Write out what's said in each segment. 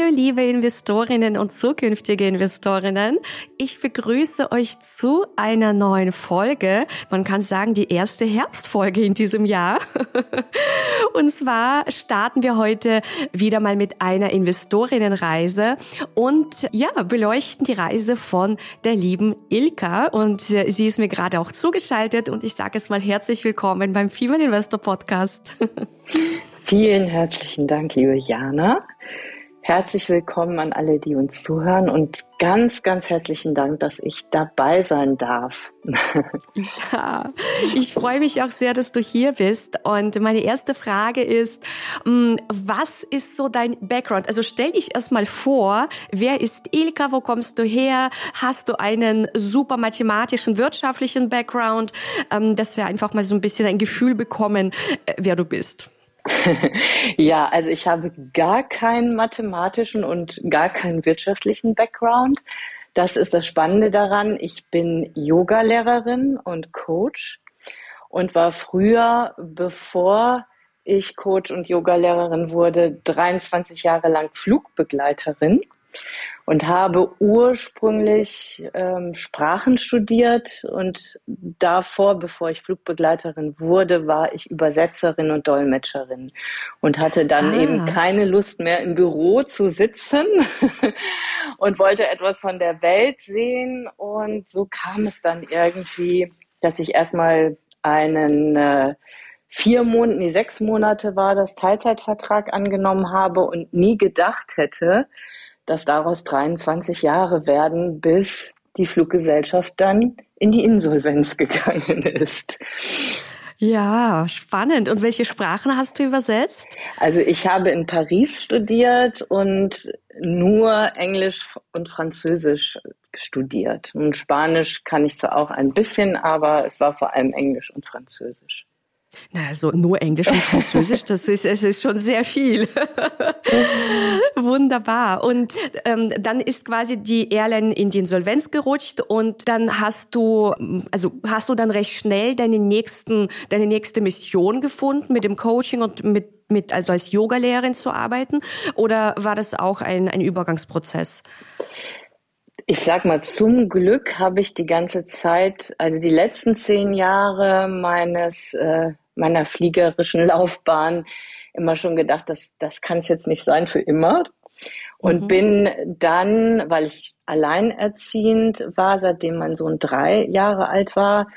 Hallo liebe Investorinnen und zukünftige Investorinnen. Ich begrüße euch zu einer neuen Folge. Man kann sagen, die erste Herbstfolge in diesem Jahr. Und zwar starten wir heute wieder mal mit einer Investorinnenreise und ja, beleuchten die Reise von der lieben Ilka. Und äh, sie ist mir gerade auch zugeschaltet und ich sage es mal herzlich willkommen beim Female Investor Podcast. Vielen herzlichen Dank, liebe Jana. Herzlich willkommen an alle, die uns zuhören und ganz, ganz herzlichen Dank, dass ich dabei sein darf. Ja, ich freue mich auch sehr, dass du hier bist. Und meine erste Frage ist, mm, was ist so dein Background? Also stell dich erstmal vor, wer ist Ilka, wo kommst du her? Hast du einen super mathematischen, wirtschaftlichen Background, ähm, dass wir einfach mal so ein bisschen ein Gefühl bekommen, äh, wer du bist? Ja, also ich habe gar keinen mathematischen und gar keinen wirtschaftlichen Background. Das ist das Spannende daran. Ich bin Yogalehrerin und Coach und war früher, bevor ich Coach und Yogalehrerin wurde, 23 Jahre lang Flugbegleiterin und habe ursprünglich ähm, Sprachen studiert und davor, bevor ich Flugbegleiterin wurde, war ich Übersetzerin und Dolmetscherin und hatte dann ah. eben keine Lust mehr im Büro zu sitzen und wollte etwas von der Welt sehen und so kam es dann irgendwie, dass ich erstmal einen äh, vier Monate, nee, sechs Monate war das Teilzeitvertrag angenommen habe und nie gedacht hätte, dass daraus 23 Jahre werden, bis die Fluggesellschaft dann in die Insolvenz gegangen ist. Ja, spannend. Und welche Sprachen hast du übersetzt? Also ich habe in Paris studiert und nur Englisch und Französisch studiert. Und Spanisch kann ich zwar auch ein bisschen, aber es war vor allem Englisch und Französisch. Na, also nur Englisch und Französisch, das ist, es ist schon sehr viel. Wunderbar. Und ähm, dann ist quasi die Airline in die Insolvenz gerutscht und dann hast du, also hast du dann recht schnell deine nächsten, deine nächste Mission gefunden mit dem Coaching und mit, mit also als Yogalehrerin zu arbeiten? Oder war das auch ein, ein Übergangsprozess? Ich sag mal, zum Glück habe ich die ganze Zeit, also die letzten zehn Jahre meines, äh, meiner fliegerischen Laufbahn immer schon gedacht, dass das kann es jetzt nicht sein für immer. Und mhm. bin dann, weil ich alleinerziehend war, seitdem mein Sohn drei Jahre alt war,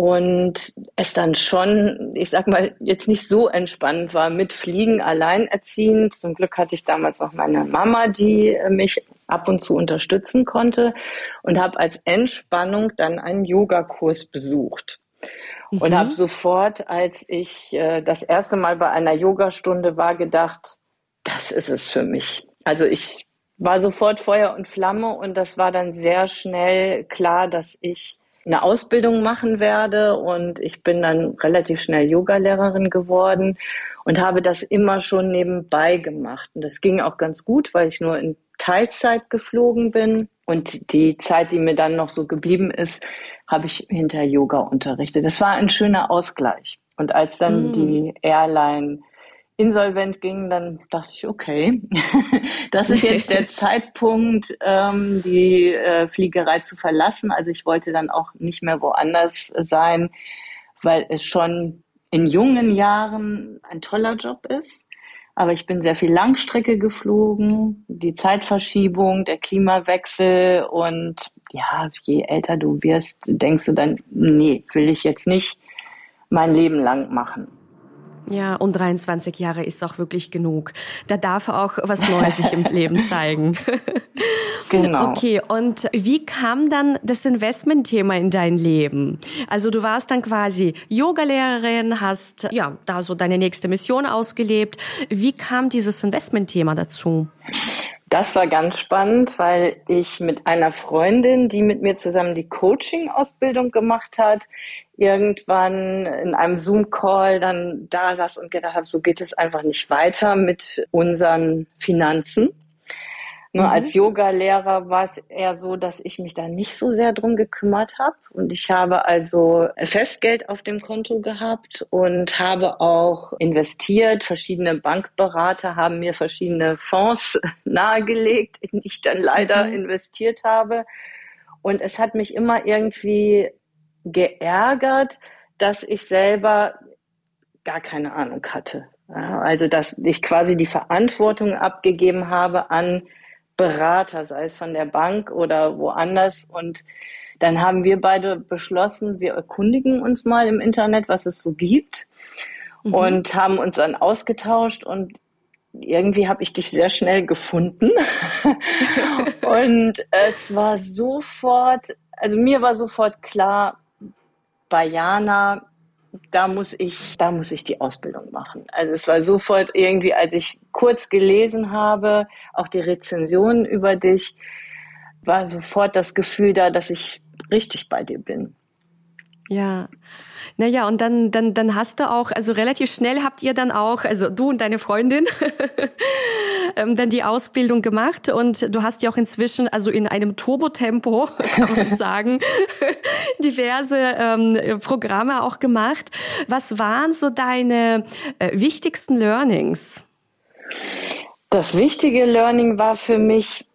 und es dann schon, ich sag mal, jetzt nicht so entspannt war mit Fliegen alleinerziehend. Zum Glück hatte ich damals noch meine Mama, die mich ab und zu unterstützen konnte und habe als Entspannung dann einen Yogakurs besucht. Mhm. Und habe sofort, als ich äh, das erste Mal bei einer Yogastunde war, gedacht, das ist es für mich. Also ich war sofort Feuer und Flamme und das war dann sehr schnell klar, dass ich eine Ausbildung machen werde und ich bin dann relativ schnell Yogalehrerin geworden und habe das immer schon nebenbei gemacht. Und das ging auch ganz gut, weil ich nur in Teilzeit geflogen bin und die Zeit, die mir dann noch so geblieben ist, habe ich hinter Yoga unterrichtet. Das war ein schöner Ausgleich. Und als dann mm. die Airline insolvent ging, dann dachte ich, okay, das ist jetzt der Zeitpunkt, ähm, die äh, Fliegerei zu verlassen. Also ich wollte dann auch nicht mehr woanders sein, weil es schon in jungen Jahren ein toller Job ist. Aber ich bin sehr viel Langstrecke geflogen, die Zeitverschiebung, der Klimawechsel und ja, je älter du wirst, denkst du dann, nee, will ich jetzt nicht mein Leben lang machen. Ja, und 23 Jahre ist auch wirklich genug. Da darf auch was Neues sich im Leben zeigen. Genau. Okay, und wie kam dann das Investmentthema in dein Leben? Also du warst dann quasi Yogalehrerin, hast ja da so deine nächste Mission ausgelebt. Wie kam dieses Investmentthema dazu? Das war ganz spannend, weil ich mit einer Freundin, die mit mir zusammen die Coaching-Ausbildung gemacht hat, irgendwann in einem Zoom-Call dann da saß und gedacht habe, so geht es einfach nicht weiter mit unseren Finanzen. Nur mhm. als Yoga-Lehrer war es eher so, dass ich mich da nicht so sehr drum gekümmert habe. Und ich habe also Festgeld auf dem Konto gehabt und habe auch investiert. Verschiedene Bankberater haben mir verschiedene Fonds nahegelegt, in die ich dann leider mhm. investiert habe. Und es hat mich immer irgendwie geärgert, dass ich selber gar keine Ahnung hatte. also, dass ich quasi die Verantwortung abgegeben habe an Berater, sei es von der Bank oder woanders. Und dann haben wir beide beschlossen, wir erkundigen uns mal im Internet, was es so gibt. Mhm. Und haben uns dann ausgetauscht und irgendwie habe ich dich sehr schnell gefunden. und es war sofort, also mir war sofort klar, bei Jana, da muss ich, da muss ich die Ausbildung machen. Also es war sofort irgendwie, als ich kurz gelesen habe, auch die Rezensionen über dich, war sofort das Gefühl da, dass ich richtig bei dir bin. Ja. Naja, und dann, dann, dann hast du auch, also relativ schnell habt ihr dann auch, also du und deine Freundin, ähm, dann die Ausbildung gemacht und du hast ja auch inzwischen, also in einem Turbotempo, kann man sagen, diverse ähm, Programme auch gemacht. Was waren so deine äh, wichtigsten Learnings? Das wichtige Learning war für mich,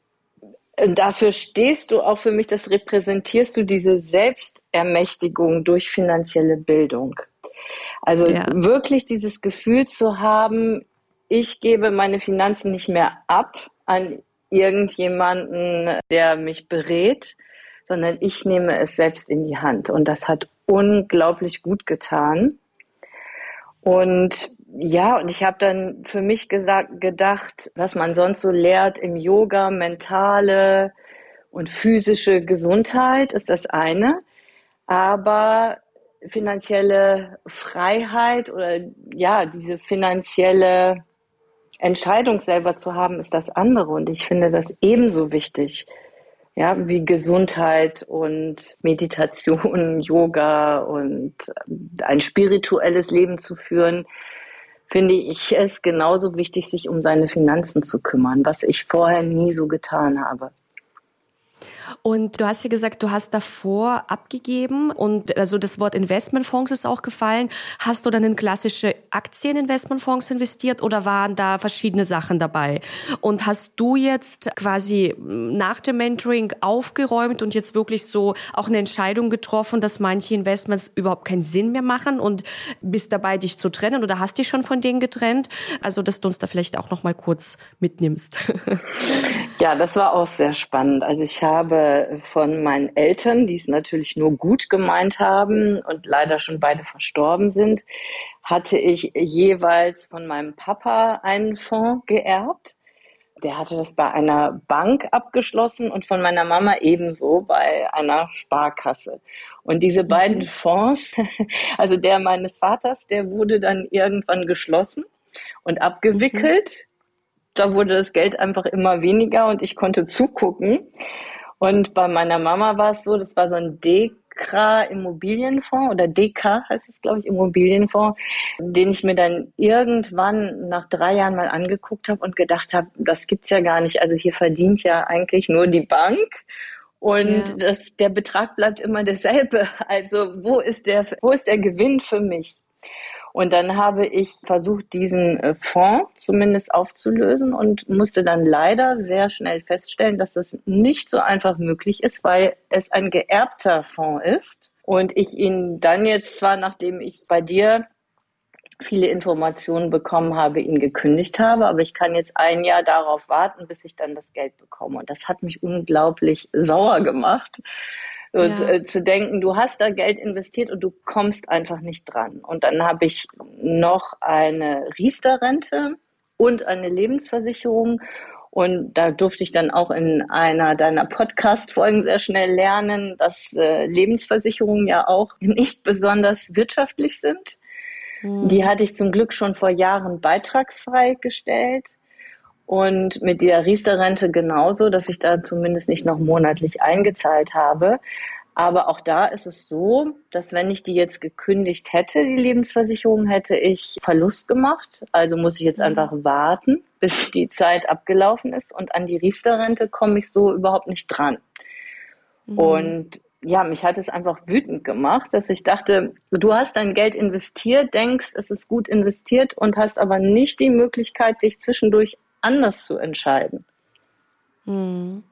dafür stehst du auch für mich, das repräsentierst du diese Selbstermächtigung durch finanzielle Bildung. Also ja. wirklich dieses Gefühl zu haben, ich gebe meine Finanzen nicht mehr ab an irgendjemanden, der mich berät, sondern ich nehme es selbst in die Hand. Und das hat unglaublich gut getan. Und ja, und ich habe dann für mich gesagt, gedacht, was man sonst so lehrt im Yoga, mentale und physische Gesundheit ist das eine, aber finanzielle Freiheit oder ja, diese finanzielle Entscheidung selber zu haben, ist das andere. Und ich finde das ebenso wichtig ja, wie Gesundheit und Meditation, Yoga und ein spirituelles Leben zu führen, finde ich es genauso wichtig, sich um seine Finanzen zu kümmern, was ich vorher nie so getan habe. Und du hast ja gesagt, du hast davor abgegeben und also das Wort Investmentfonds ist auch gefallen. Hast du dann in klassische Aktieninvestmentfonds investiert oder waren da verschiedene Sachen dabei? Und hast du jetzt quasi nach dem Mentoring aufgeräumt und jetzt wirklich so auch eine Entscheidung getroffen, dass manche Investments überhaupt keinen Sinn mehr machen und bist dabei, dich zu trennen oder hast dich schon von denen getrennt? Also, dass du uns da vielleicht auch noch mal kurz mitnimmst. Ja, das war auch sehr spannend. Also ich habe von meinen Eltern, die es natürlich nur gut gemeint haben und leider schon beide verstorben sind, hatte ich jeweils von meinem Papa einen Fonds geerbt. Der hatte das bei einer Bank abgeschlossen und von meiner Mama ebenso bei einer Sparkasse. Und diese mhm. beiden Fonds, also der meines Vaters, der wurde dann irgendwann geschlossen und abgewickelt. Mhm da wurde das Geld einfach immer weniger und ich konnte zugucken. Und bei meiner Mama war es so, das war so ein Dekra Immobilienfonds oder DK heißt es, glaube ich, Immobilienfonds, den ich mir dann irgendwann nach drei Jahren mal angeguckt habe und gedacht habe, das gibt's ja gar nicht. Also hier verdient ja eigentlich nur die Bank. Und ja. das, der Betrag bleibt immer derselbe. Also wo ist der, wo ist der Gewinn für mich? Und dann habe ich versucht, diesen äh, Fonds zumindest aufzulösen und musste dann leider sehr schnell feststellen, dass das nicht so einfach möglich ist, weil es ein geerbter Fonds ist. Und ich ihn dann jetzt zwar, nachdem ich bei dir viele Informationen bekommen habe, ihn gekündigt habe, aber ich kann jetzt ein Jahr darauf warten, bis ich dann das Geld bekomme. Und das hat mich unglaublich sauer gemacht, ja. zu, äh, zu denken, du hast da Geld investiert und du kommst einfach nicht dran. Und dann habe ich noch eine Riester-Rente und eine Lebensversicherung. Und da durfte ich dann auch in einer deiner Podcast-Folgen sehr schnell lernen, dass äh, Lebensversicherungen ja auch nicht besonders wirtschaftlich sind. Mhm. Die hatte ich zum Glück schon vor Jahren beitragsfrei gestellt. Und mit der Riester-Rente genauso, dass ich da zumindest nicht noch monatlich eingezahlt habe. Aber auch da ist es so, dass wenn ich die jetzt gekündigt hätte, die Lebensversicherung, hätte ich Verlust gemacht. Also muss ich jetzt mhm. einfach warten, bis die Zeit abgelaufen ist. Und an die Riester-Rente komme ich so überhaupt nicht dran. Mhm. Und ja, mich hat es einfach wütend gemacht, dass ich dachte, du hast dein Geld investiert, denkst, es ist gut investiert und hast aber nicht die Möglichkeit, dich zwischendurch anders zu entscheiden. Mhm.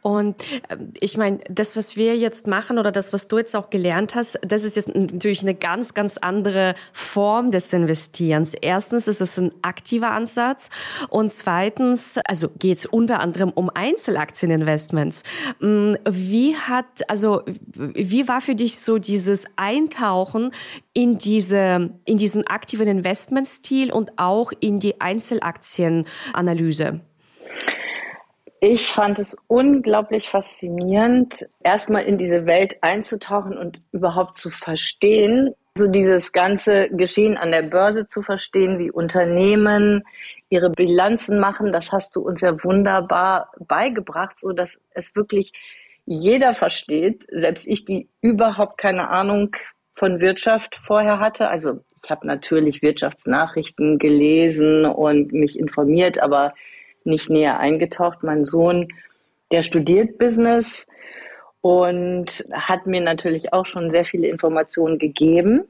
Und ähm, ich meine, das, was wir jetzt machen oder das, was du jetzt auch gelernt hast, das ist jetzt natürlich eine ganz, ganz andere Form des Investierens. Erstens ist es ein aktiver Ansatz und zweitens, also geht es unter anderem um Einzelaktieninvestments. Mm, wie hat, also wie war für dich so dieses Eintauchen in diese, in diesen aktiven Investmentstil und auch in die Einzelaktienanalyse? Ich fand es unglaublich faszinierend, erstmal in diese Welt einzutauchen und überhaupt zu verstehen, so dieses ganze Geschehen an der Börse zu verstehen, wie Unternehmen ihre Bilanzen machen. Das hast du uns ja wunderbar beigebracht, so dass es wirklich jeder versteht, selbst ich, die überhaupt keine Ahnung von Wirtschaft vorher hatte. Also ich habe natürlich Wirtschaftsnachrichten gelesen und mich informiert, aber nicht näher eingetaucht. Mein Sohn, der studiert Business und hat mir natürlich auch schon sehr viele Informationen gegeben.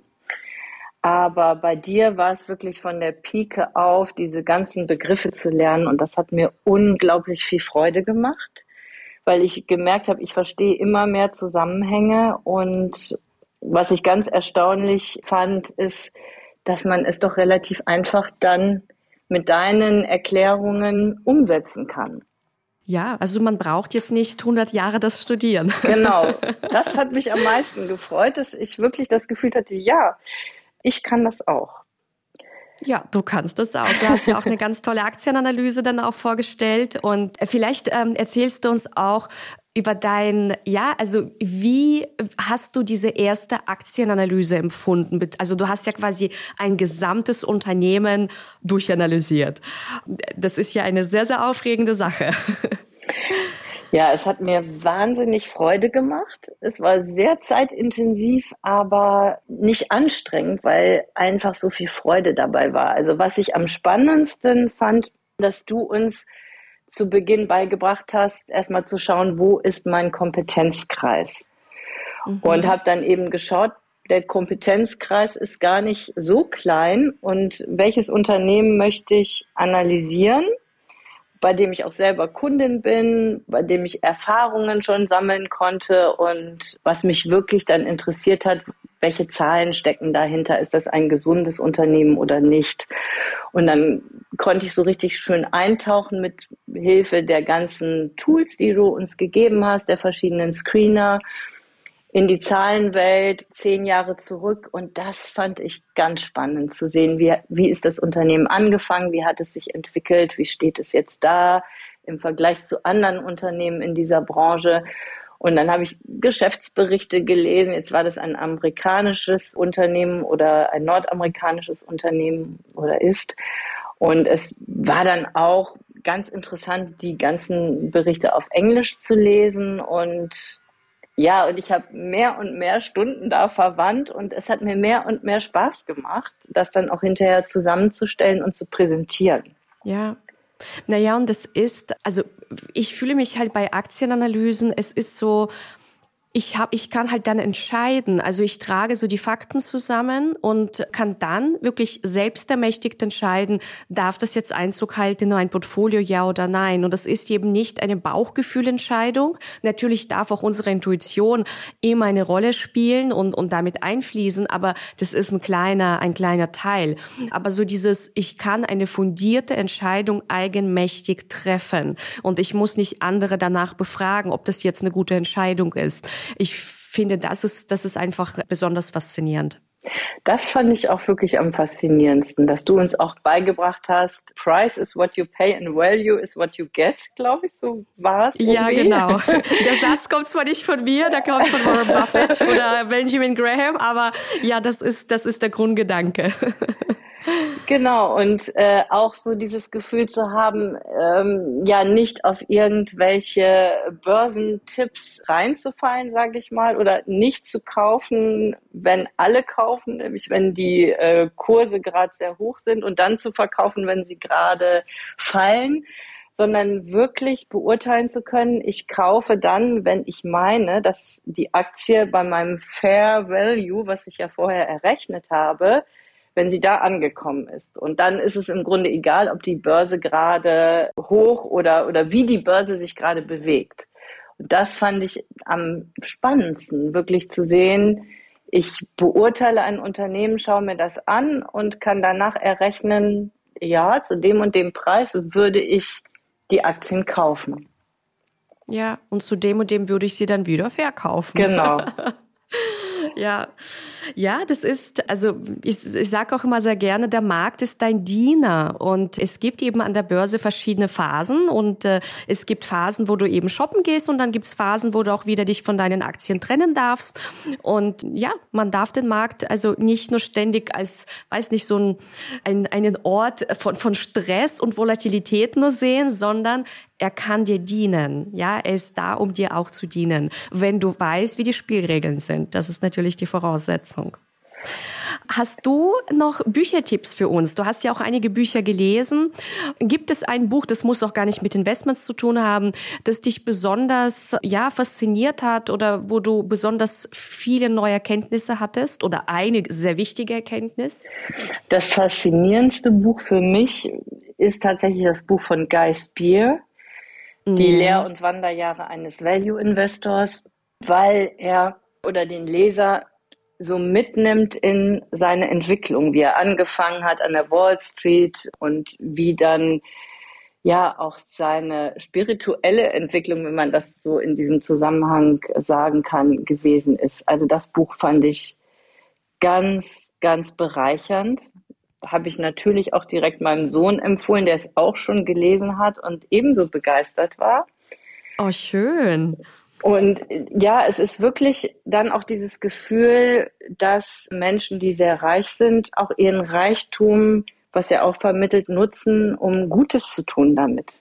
Aber bei dir war es wirklich von der Pike auf, diese ganzen Begriffe zu lernen. Und das hat mir unglaublich viel Freude gemacht, weil ich gemerkt habe, ich verstehe immer mehr Zusammenhänge. Und was ich ganz erstaunlich fand, ist, dass man es doch relativ einfach dann mit deinen Erklärungen umsetzen kann. Ja, also man braucht jetzt nicht 100 Jahre das Studieren. Genau, das hat mich am meisten gefreut, dass ich wirklich das Gefühl hatte, ja, ich kann das auch. Ja, du kannst das auch. Du hast ja auch eine ganz tolle Aktienanalyse dann auch vorgestellt und vielleicht ähm, erzählst du uns auch über dein, ja, also wie hast du diese erste Aktienanalyse empfunden? Also du hast ja quasi ein gesamtes Unternehmen durchanalysiert. Das ist ja eine sehr, sehr aufregende Sache. Ja, es hat mir wahnsinnig Freude gemacht. Es war sehr zeitintensiv, aber nicht anstrengend, weil einfach so viel Freude dabei war. Also was ich am spannendsten fand, dass du uns zu Beginn beigebracht hast, erstmal zu schauen, wo ist mein Kompetenzkreis? Mhm. Und habe dann eben geschaut, der Kompetenzkreis ist gar nicht so klein und welches Unternehmen möchte ich analysieren bei dem ich auch selber Kundin bin, bei dem ich Erfahrungen schon sammeln konnte. Und was mich wirklich dann interessiert hat, welche Zahlen stecken dahinter, ist das ein gesundes Unternehmen oder nicht. Und dann konnte ich so richtig schön eintauchen mit Hilfe der ganzen Tools, die du uns gegeben hast, der verschiedenen Screener in die Zahlenwelt zehn Jahre zurück. Und das fand ich ganz spannend zu sehen. Wie, wie ist das Unternehmen angefangen? Wie hat es sich entwickelt? Wie steht es jetzt da im Vergleich zu anderen Unternehmen in dieser Branche? Und dann habe ich Geschäftsberichte gelesen. Jetzt war das ein amerikanisches Unternehmen oder ein nordamerikanisches Unternehmen oder ist. Und es war dann auch ganz interessant, die ganzen Berichte auf Englisch zu lesen und ja, und ich habe mehr und mehr Stunden da verwandt und es hat mir mehr und mehr Spaß gemacht, das dann auch hinterher zusammenzustellen und zu präsentieren. Ja. Naja, und es ist, also ich fühle mich halt bei Aktienanalysen, es ist so, ich hab, ich kann halt dann entscheiden. Also ich trage so die Fakten zusammen und kann dann wirklich selbst ermächtigt entscheiden, darf das jetzt Einzug halten in ein Portfolio, ja oder nein. Und das ist eben nicht eine Bauchgefühlentscheidung. Natürlich darf auch unsere Intuition immer eine Rolle spielen und, und damit einfließen, aber das ist ein kleiner, ein kleiner Teil. Aber so dieses, ich kann eine fundierte Entscheidung eigenmächtig treffen und ich muss nicht andere danach befragen, ob das jetzt eine gute Entscheidung ist ich finde, das ist, das ist einfach besonders faszinierend. Das fand ich auch wirklich am faszinierendsten, dass du uns auch beigebracht hast, Price is what you pay and value is what you get, glaube ich, so war es. Ja, genau. Der Satz kommt zwar nicht von mir, der kommt von Warren Buffett oder Benjamin Graham, aber ja, das ist, das ist der Grundgedanke. Genau, und äh, auch so dieses Gefühl zu haben, ähm, ja, nicht auf irgendwelche Börsentipps reinzufallen, sage ich mal, oder nicht zu kaufen, wenn alle kaufen, nämlich wenn die äh, Kurse gerade sehr hoch sind und dann zu verkaufen, wenn sie gerade fallen, sondern wirklich beurteilen zu können, ich kaufe dann, wenn ich meine, dass die Aktie bei meinem Fair Value, was ich ja vorher errechnet habe, wenn sie da angekommen ist. Und dann ist es im Grunde egal, ob die Börse gerade hoch oder, oder wie die Börse sich gerade bewegt. Und das fand ich am spannendsten, wirklich zu sehen, ich beurteile ein Unternehmen, schaue mir das an und kann danach errechnen, ja, zu dem und dem Preis würde ich die Aktien kaufen. Ja, und zu dem und dem würde ich sie dann wieder verkaufen. Genau. ja, ja, das ist, also ich, ich sage auch immer sehr gerne, der Markt ist dein Diener. Und es gibt eben an der Börse verschiedene Phasen. Und äh, es gibt Phasen, wo du eben shoppen gehst. Und dann gibt es Phasen, wo du auch wieder dich von deinen Aktien trennen darfst. Und ja, man darf den Markt also nicht nur ständig als, weiß nicht, so ein, ein einen Ort von, von Stress und Volatilität nur sehen, sondern er kann dir dienen. Ja, er ist da, um dir auch zu dienen, wenn du weißt, wie die Spielregeln sind. Das ist natürlich die Voraussetzung. Hast du noch Büchertipps für uns? Du hast ja auch einige Bücher gelesen. Gibt es ein Buch, das muss auch gar nicht mit Investments zu tun haben, das dich besonders, ja, fasziniert hat oder wo du besonders viele neue Erkenntnisse hattest oder eine sehr wichtige Erkenntnis? Das faszinierendste Buch für mich ist tatsächlich das Buch von Guy Spear, die mhm. Lehr- und Wanderjahre eines Value Investors, weil er oder den Leser so mitnimmt in seine Entwicklung, wie er angefangen hat an der Wall Street und wie dann ja auch seine spirituelle Entwicklung, wenn man das so in diesem Zusammenhang sagen kann, gewesen ist. Also das Buch fand ich ganz, ganz bereichernd habe ich natürlich auch direkt meinem Sohn empfohlen, der es auch schon gelesen hat und ebenso begeistert war. Oh, schön. Und ja, es ist wirklich dann auch dieses Gefühl, dass Menschen, die sehr reich sind, auch ihren Reichtum, was er auch vermittelt, nutzen, um Gutes zu tun damit.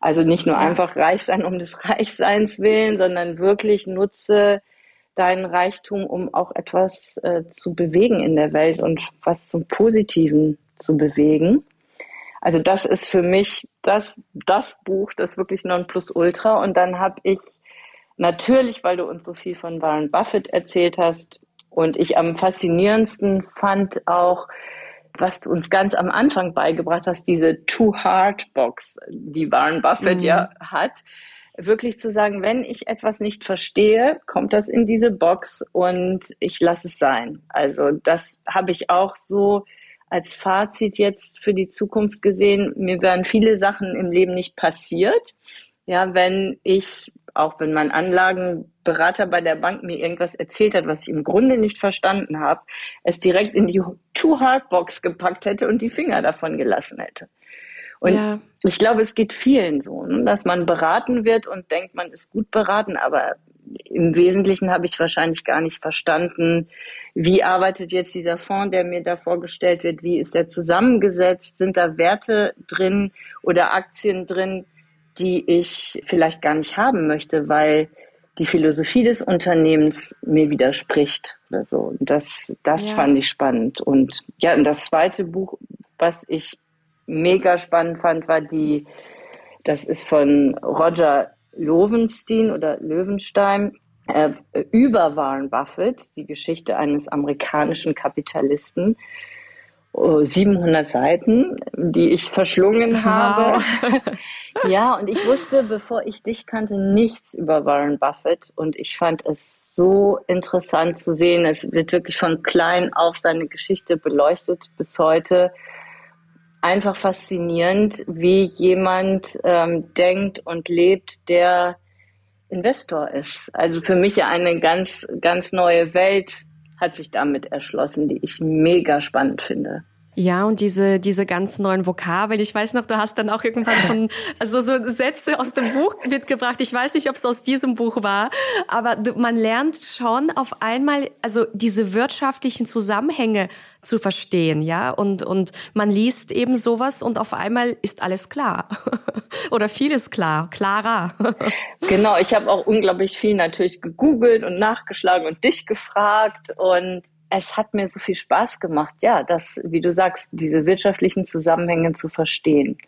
Also nicht nur einfach reich sein um des Reichseins willen, sondern wirklich nutze deinen Reichtum, um auch etwas äh, zu bewegen in der Welt und was zum Positiven zu bewegen. Also das ist für mich das, das Buch, das wirklich Nonplusultra. Und dann habe ich natürlich, weil du uns so viel von Warren Buffett erzählt hast und ich am faszinierendsten fand auch, was du uns ganz am Anfang beigebracht hast, diese Too Hard Box, die Warren Buffett mhm. ja hat wirklich zu sagen, wenn ich etwas nicht verstehe, kommt das in diese Box und ich lasse es sein. Also das habe ich auch so als Fazit jetzt für die Zukunft gesehen. Mir wären viele Sachen im Leben nicht passiert. Ja, wenn ich, auch wenn mein Anlagenberater bei der Bank mir irgendwas erzählt hat, was ich im Grunde nicht verstanden habe, es direkt in die Too Hard Box gepackt hätte und die Finger davon gelassen hätte. Und ja. ich glaube, es geht vielen so, ne, dass man beraten wird und denkt, man ist gut beraten, aber im Wesentlichen habe ich wahrscheinlich gar nicht verstanden, wie arbeitet jetzt dieser Fonds, der mir da vorgestellt wird, wie ist der zusammengesetzt, sind da Werte drin oder Aktien drin, die ich vielleicht gar nicht haben möchte, weil die Philosophie des Unternehmens mir widerspricht oder so. Und das, das ja. fand ich spannend. Und ja, und das zweite Buch, was ich mega spannend fand, war die, das ist von Roger Lowenstein oder Löwenstein, äh, über Warren Buffett, die Geschichte eines amerikanischen Kapitalisten. 700 Seiten, die ich verschlungen wow. habe. ja, und ich wusste, bevor ich dich kannte, nichts über Warren Buffett und ich fand es so interessant zu sehen. Es wird wirklich von klein auf seine Geschichte beleuchtet bis heute einfach faszinierend, wie jemand ähm, denkt und lebt, der Investor ist. Also für mich eine ganz, ganz neue Welt hat sich damit erschlossen, die ich mega spannend finde. Ja, und diese, diese ganz neuen Vokabeln. Ich weiß noch, du hast dann auch irgendwann von, also so Sätze aus dem Buch mitgebracht. Ich weiß nicht, ob es aus diesem Buch war, aber man lernt schon auf einmal, also diese wirtschaftlichen Zusammenhänge zu verstehen, ja, und, und man liest eben sowas und auf einmal ist alles klar. Oder vieles klar, klarer. genau, ich habe auch unglaublich viel natürlich gegoogelt und nachgeschlagen und dich gefragt und es hat mir so viel Spaß gemacht, ja, das, wie du sagst, diese wirtschaftlichen Zusammenhänge zu verstehen.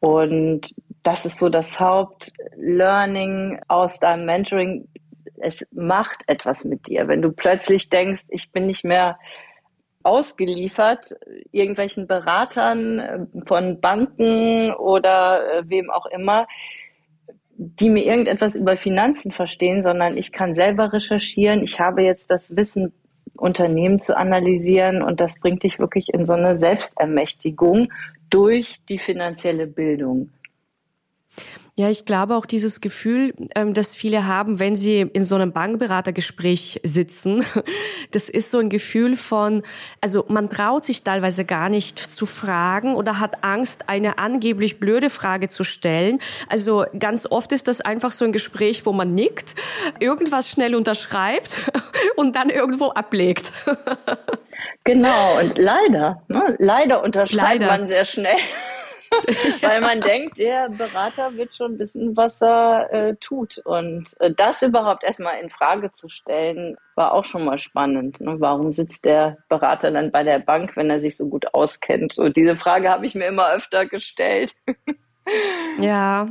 Und das ist so das Hauptlearning aus deinem Mentoring. Es macht etwas mit dir, wenn du plötzlich denkst, ich bin nicht mehr ausgeliefert irgendwelchen Beratern äh, von Banken oder äh, wem auch immer, die mir irgendetwas über Finanzen verstehen, sondern ich kann selber recherchieren. Ich habe jetzt das Wissen Unternehmen zu analysieren und das bringt dich wirklich in so eine Selbstermächtigung durch die finanzielle Bildung. Ja, ich glaube auch dieses Gefühl, ähm, das viele haben, wenn sie in so einem Bankberatergespräch sitzen, das ist so ein Gefühl von, also man traut sich teilweise gar nicht zu fragen oder hat Angst, eine angeblich blöde Frage zu stellen. Also ganz oft ist das einfach so ein Gespräch, wo man nickt, irgendwas schnell unterschreibt und dann irgendwo ablegt. Genau, und leider, ne, leider unterschreibt leider. man sehr schnell. Weil man denkt, der Berater wird schon wissen, was er äh, tut. Und äh, das überhaupt erstmal in Frage zu stellen, war auch schon mal spannend. Ne? Warum sitzt der Berater dann bei der Bank, wenn er sich so gut auskennt? So diese Frage habe ich mir immer öfter gestellt. ja.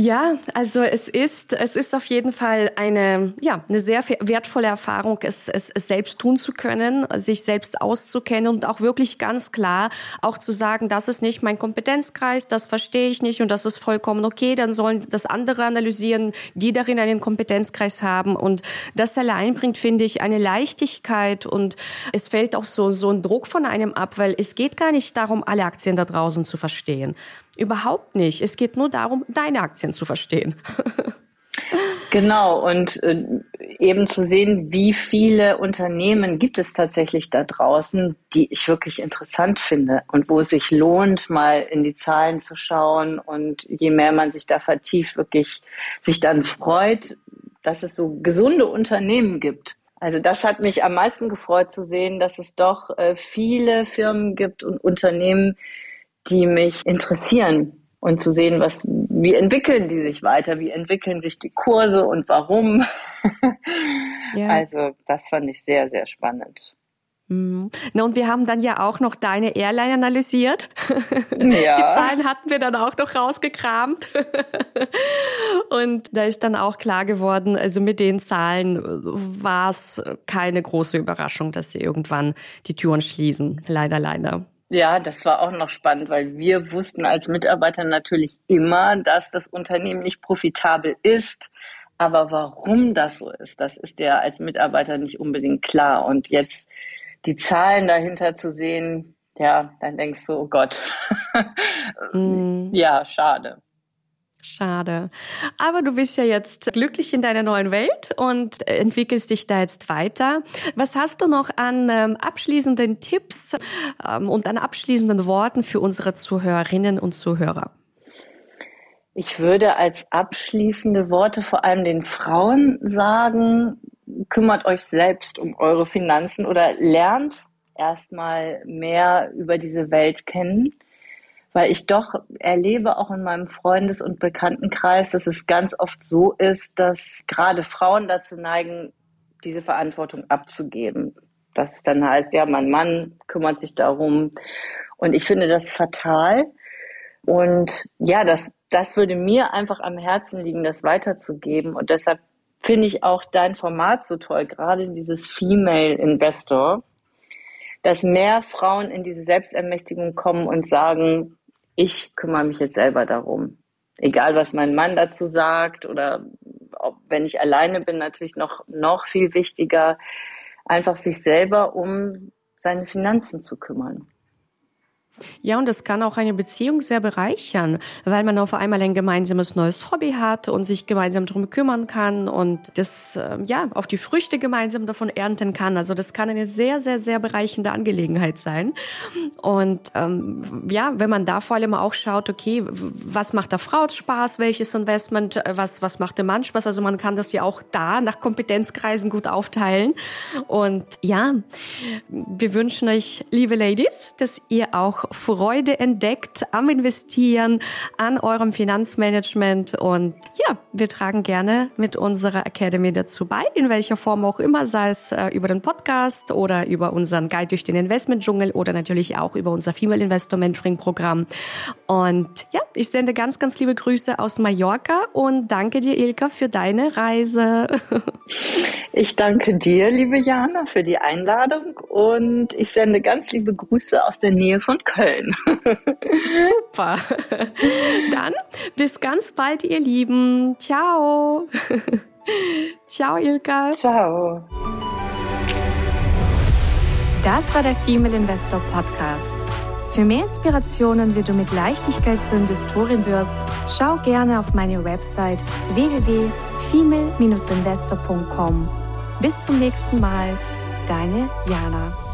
Ja, also es ist, es ist auf jeden Fall eine, ja, eine sehr wertvolle Erfahrung, es, es, es selbst tun zu können, sich selbst auszukennen und auch wirklich ganz klar auch zu sagen, das ist nicht mein Kompetenzkreis, das verstehe ich nicht und das ist vollkommen okay, dann sollen das andere analysieren, die darin einen Kompetenzkreis haben und das allein bringt, finde ich, eine Leichtigkeit und es fällt auch so, so ein Druck von einem ab, weil es geht gar nicht darum, alle Aktien da draußen zu verstehen. Überhaupt nicht. Es geht nur darum, deine Aktien zu verstehen. Genau, und äh, eben zu sehen, wie viele Unternehmen gibt es tatsächlich da draußen, die ich wirklich interessant finde und wo es sich lohnt, mal in die Zahlen zu schauen und je mehr man sich da vertieft, wirklich sich dann freut, dass es so gesunde Unternehmen gibt. Also das hat mich am meisten gefreut zu sehen, dass es doch äh, viele Firmen gibt und Unternehmen, die mich interessieren und zu sehen, was, wie entwickeln die sich weiter, wie entwickeln sich die Kurse und warum. Ja. Also das fand ich sehr, sehr spannend. Mhm. Na, und wir haben dann ja auch noch deine Airline analysiert. Ja. Die Zahlen hatten wir dann auch noch rausgekramt. und da ist dann auch klar geworden, also mit den Zahlen war es keine große Überraschung, dass sie irgendwann die Türen schließen. Leider, leider. Ja, das war auch noch spannend, weil wir wussten als Mitarbeiter natürlich immer, dass das Unternehmen nicht profitabel ist. Aber warum das so ist, das ist ja als Mitarbeiter nicht unbedingt klar. Und jetzt die Zahlen dahinter zu sehen, ja, dann denkst du, oh Gott. mm. Ja, schade. Schade. Aber du bist ja jetzt glücklich in deiner neuen Welt und entwickelst dich da jetzt weiter. Was hast du noch an ähm, abschließenden Tipps ähm, und an abschließenden Worten für unsere Zuhörerinnen und Zuhörer? Ich würde als abschließende Worte vor allem den Frauen sagen, kümmert euch selbst um eure Finanzen oder lernt erstmal mehr über diese Welt kennen weil ich doch erlebe auch in meinem Freundes- und Bekanntenkreis, dass es ganz oft so ist, dass gerade Frauen dazu neigen, diese Verantwortung abzugeben. Dass es dann heißt, ja, mein Mann kümmert sich darum. Und ich finde das fatal. Und ja, das, das würde mir einfach am Herzen liegen, das weiterzugeben. Und deshalb finde ich auch dein Format so toll, gerade dieses Female Investor, dass mehr Frauen in diese Selbstermächtigung kommen und sagen, ich kümmere mich jetzt selber darum. Egal, was mein Mann dazu sagt oder ob, wenn ich alleine bin, natürlich noch, noch viel wichtiger, einfach sich selber um seine Finanzen zu kümmern. Ja, und das kann auch eine Beziehung sehr bereichern, weil man auf einmal ein gemeinsames neues Hobby hat und sich gemeinsam darum kümmern kann und das, äh, ja, auch die Früchte gemeinsam davon ernten kann. Also das kann eine sehr, sehr, sehr bereichernde Angelegenheit sein. Und ähm, ja, wenn man da vor allem auch schaut, okay, was macht der Frau Spaß, welches Investment, äh, was, was macht dem Mann Spaß? Also man kann das ja auch da nach Kompetenzkreisen gut aufteilen. Und ja, wir wünschen euch, liebe Ladies, dass ihr Freude entdeckt am Investieren, an eurem Finanzmanagement. Und ja, wir tragen gerne mit unserer Academy dazu bei, in welcher Form auch immer, sei es äh, über den Podcast oder über unseren Guide durch den Investment-Dschungel oder natürlich auch über unser Female Investor Mentoring Programm. Und ja, ich sende ganz, ganz liebe Grüße aus Mallorca und danke dir, Ilka, für deine Reise. Ich danke dir, liebe Jana, für die Einladung und ich sende ganz liebe Grüße aus der Nähe von Köln. Super. Dann bis ganz bald, ihr Lieben. Ciao. Ciao, Ilka. Ciao. Das war der Female Investor Podcast. Für mehr Inspirationen, wie du mit Leichtigkeit zur Investorin wirst, schau gerne auf meine Website www.female-investor.com. Bis zum nächsten Mal, deine Jana.